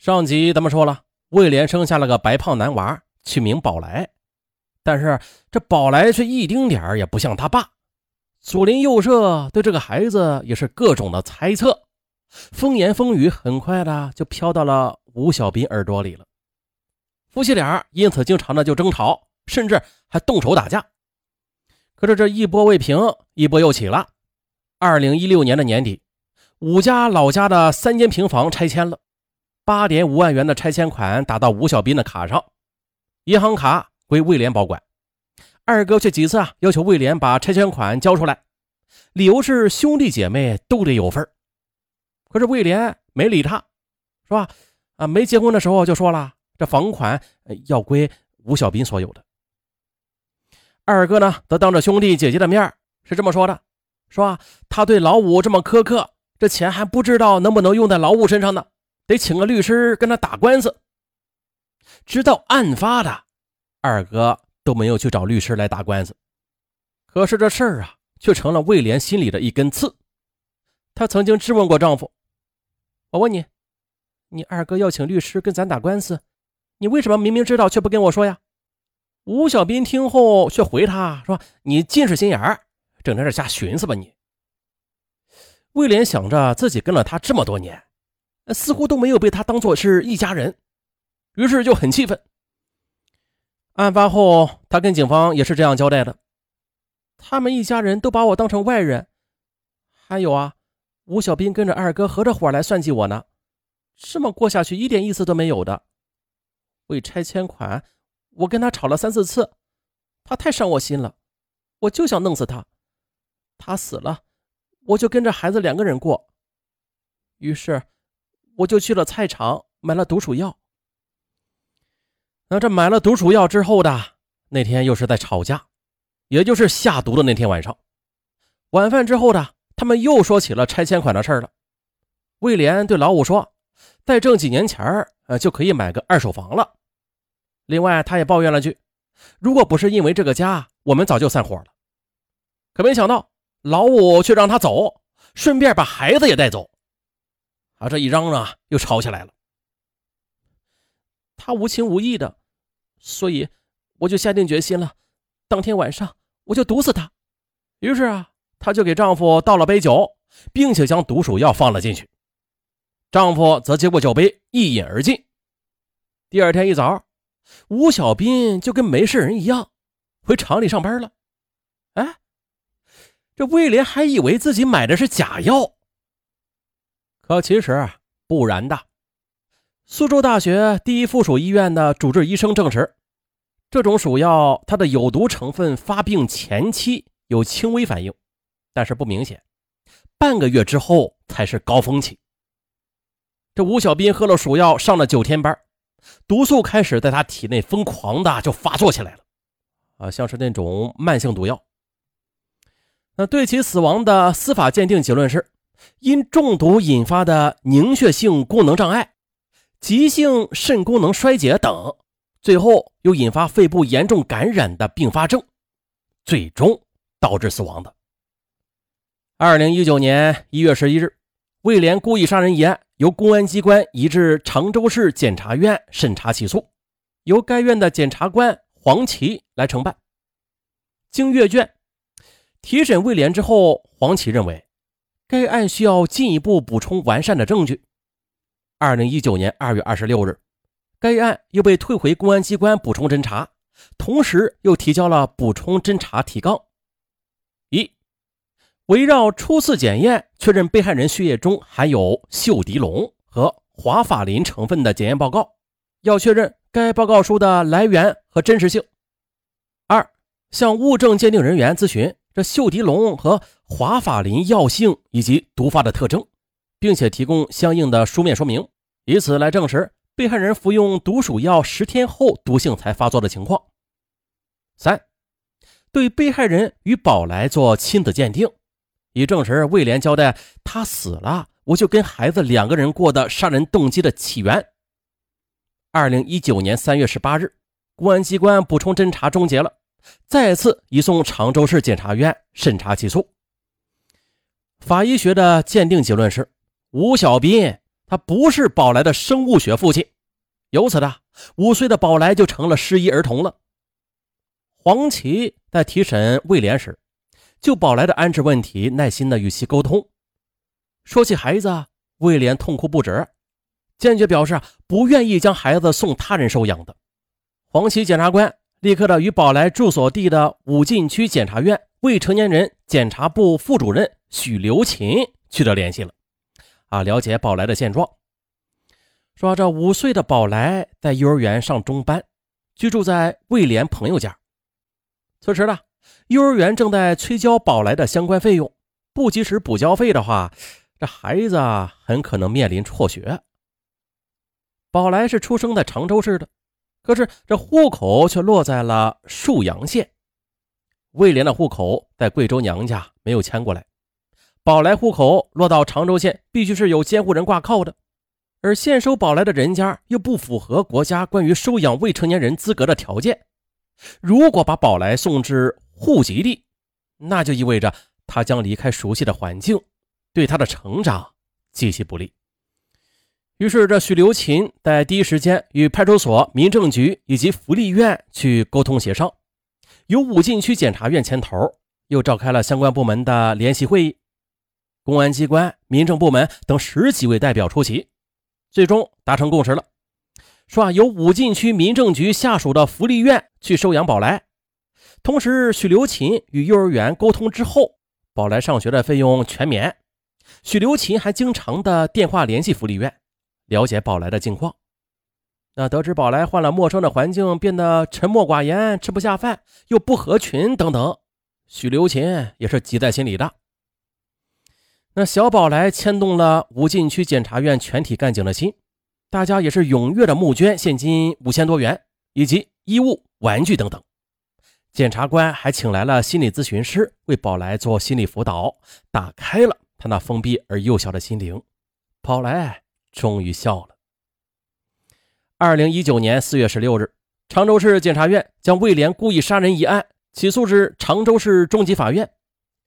上集咱们说了，魏莲生下了个白胖男娃，取名宝来。但是这宝来却一丁点儿也不像他爸。左邻右舍对这个孩子也是各种的猜测，风言风语很快的就飘到了吴小斌耳朵里了。夫妻俩因此经常的就争吵，甚至还动手打架。可是这一波未平，一波又起了。二零一六年的年底，吴家老家的三间平房拆迁了。八点五万元的拆迁款打到吴小斌的卡上，银行卡归魏莲保管。二哥却几次啊要求魏莲把拆迁款交出来，理由是兄弟姐妹都得有份可是魏莲没理他，是吧？啊，没结婚的时候就说了，这房款要归吴小斌所有的。二哥呢，则当着兄弟姐姐的面是这么说的，说他对老五这么苛刻，这钱还不知道能不能用在老五身上呢。得请个律师跟他打官司，直到案发的二哥都没有去找律师来打官司。可是这事儿啊，却成了魏莲心里的一根刺。她曾经质问过丈夫：“我问你，你二哥要请律师跟咱打官司，你为什么明明知道却不跟我说呀？”吴小斌听后却回他说：“你近视心眼儿，整天在这瞎寻思吧你。”魏莲想着自己跟了他这么多年。似乎都没有被他当做是一家人，于是就很气愤。案发后，他跟警方也是这样交代的：他们一家人都把我当成外人。还有啊，吴小兵跟着二哥合着伙来算计我呢，这么过下去一点意思都没有的。为拆迁款，我跟他吵了三四次，他太伤我心了，我就想弄死他。他死了，我就跟着孩子两个人过。于是。我就去了菜场买了毒鼠药。那这买了毒鼠药之后的那天又是在吵架，也就是下毒的那天晚上。晚饭之后的他们又说起了拆迁款的事了。魏莲对老五说：“再挣几年钱儿，呃，就可以买个二手房了。”另外，他也抱怨了句：“如果不是因为这个家，我们早就散伙了。”可没想到，老五却让他走，顺便把孩子也带走。啊，这一嚷嚷又吵起来了。他无情无义的，所以我就下定决心了。当天晚上我就毒死他。于是啊，她就给丈夫倒了杯酒，并且将毒鼠药放了进去。丈夫则接过酒杯一饮而尽。第二天一早，吴小斌就跟没事人一样回厂里上班了。哎，这魏莲还以为自己买的是假药。可其实不然的。苏州大学第一附属医院的主治医生证实，这种鼠药它的有毒成分发病前期有轻微反应，但是不明显，半个月之后才是高峰期。这吴小斌喝了鼠药，上了九天班，毒素开始在他体内疯狂的就发作起来了，啊，像是那种慢性毒药。那对其死亡的司法鉴定结论是。因中毒引发的凝血性功能障碍、急性肾功能衰竭等，最后又引发肺部严重感染的并发症，最终导致死亡的。二零一九年一月十一日，魏莲故意杀人一案由公安机关移至常州市检察院审查起诉，由该院的检察官黄琦来承办。经阅卷提审魏莲之后，黄琦认为。该案需要进一步补充完善的证据。二零一九年二月二十六日，该案又被退回公安机关补充侦查，同时又提交了补充侦查提纲。一、围绕初次检验确认被害人血液中含有溴涤龙和华法林成分的检验报告，要确认该报告书的来源和真实性。二、向物证鉴定人员咨询。这溴涤龙和华法林药性以及毒发的特征，并且提供相应的书面说明，以此来证实被害人服用毒鼠药十天后毒性才发作的情况。三，对被害人与宝来做亲子鉴定，以证实魏莲交代他死了，我就跟孩子两个人过的杀人动机的起源。二零一九年三月十八日，公安机关补充侦查终结了。再次移送常州市检察院审查起诉。法医学的鉴定结论是：吴小斌他不是宝来的生物学父亲，由此的五岁的宝来就成了失忆儿童了。黄琦在提审魏莲时，就宝来的安置问题耐心的与其沟通。说起孩子，魏莲痛哭不止，坚决表示不愿意将孩子送他人收养的。黄琦检察官立刻的与宝来住所地的武进区检察院未成年人检察部副主任许留琴取得联系了。啊，了解宝来的现状，说这五岁的宝来在幼儿园上中班，居住在魏莲朋友家。此时呢，幼儿园正在催交宝来的相关费用，不及时补交费的话，这孩子很可能面临辍学。宝来是出生在常州市的，可是这户口却落在了沭阳县。魏莲的户口在贵州娘家，没有迁过来。宝来户口落到常州县，必须是有监护人挂靠的，而现收宝来的人家又不符合国家关于收养未成年人资格的条件。如果把宝来送至户籍地，那就意味着他将离开熟悉的环境，对他的成长极其不利。于是，这许留琴在第一时间与派出所、民政局以及福利院去沟通协商，由武进区检察院牵头，又召开了相关部门的联席会议。公安机关、民政部门等十几位代表出席，最终达成共识了，说啊，由武进区民政局下属的福利院去收养宝来。同时，许留琴与幼儿园沟通之后，宝来上学的费用全免。许留琴还经常的电话联系福利院，了解宝来的近况。那得知宝来换了陌生的环境，变得沉默寡言、吃不下饭、又不合群等等，许留琴也是急在心里的。那小宝来牵动了武进区检察院全体干警的心，大家也是踊跃的募捐现金五千多元，以及衣物、玩具等等。检察官还请来了心理咨询师为宝来做心理辅导，打开了他那封闭而幼小的心灵。宝来终于笑了。二零一九年四月十六日，常州市检察院将魏莲故意杀人一案起诉至常州市中级法院。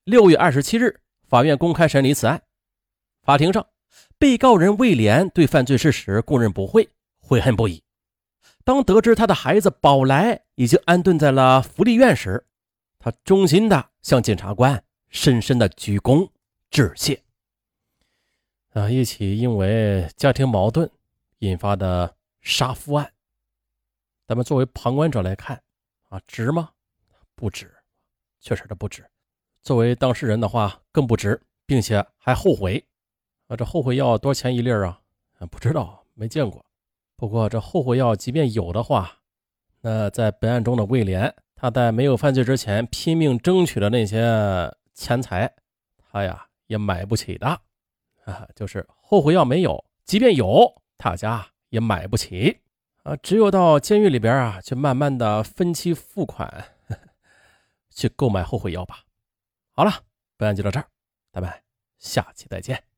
六月二十七日。法院公开审理此案，法庭上，被告人魏莲对犯罪事实供认不讳，悔恨不已。当得知他的孩子宝来已经安顿在了福利院时，他衷心的向检察官深深的鞠躬致谢。啊，一起因为家庭矛盾引发的杀夫案，咱们作为旁观者来看，啊，值吗？不值，确实的不值。作为当事人的话，更不值，并且还后悔。啊，这后悔药多少钱一粒啊？不知道，没见过。不过这后悔药即便有的话，那在本案中的魏莲，他在没有犯罪之前拼命争取的那些钱财，他呀也买不起的。啊，就是后悔药没有，即便有，他家也买不起。啊，只有到监狱里边啊，去慢慢的分期付款，去购买后悔药吧。好了，本案就到这儿，咱们下期再见。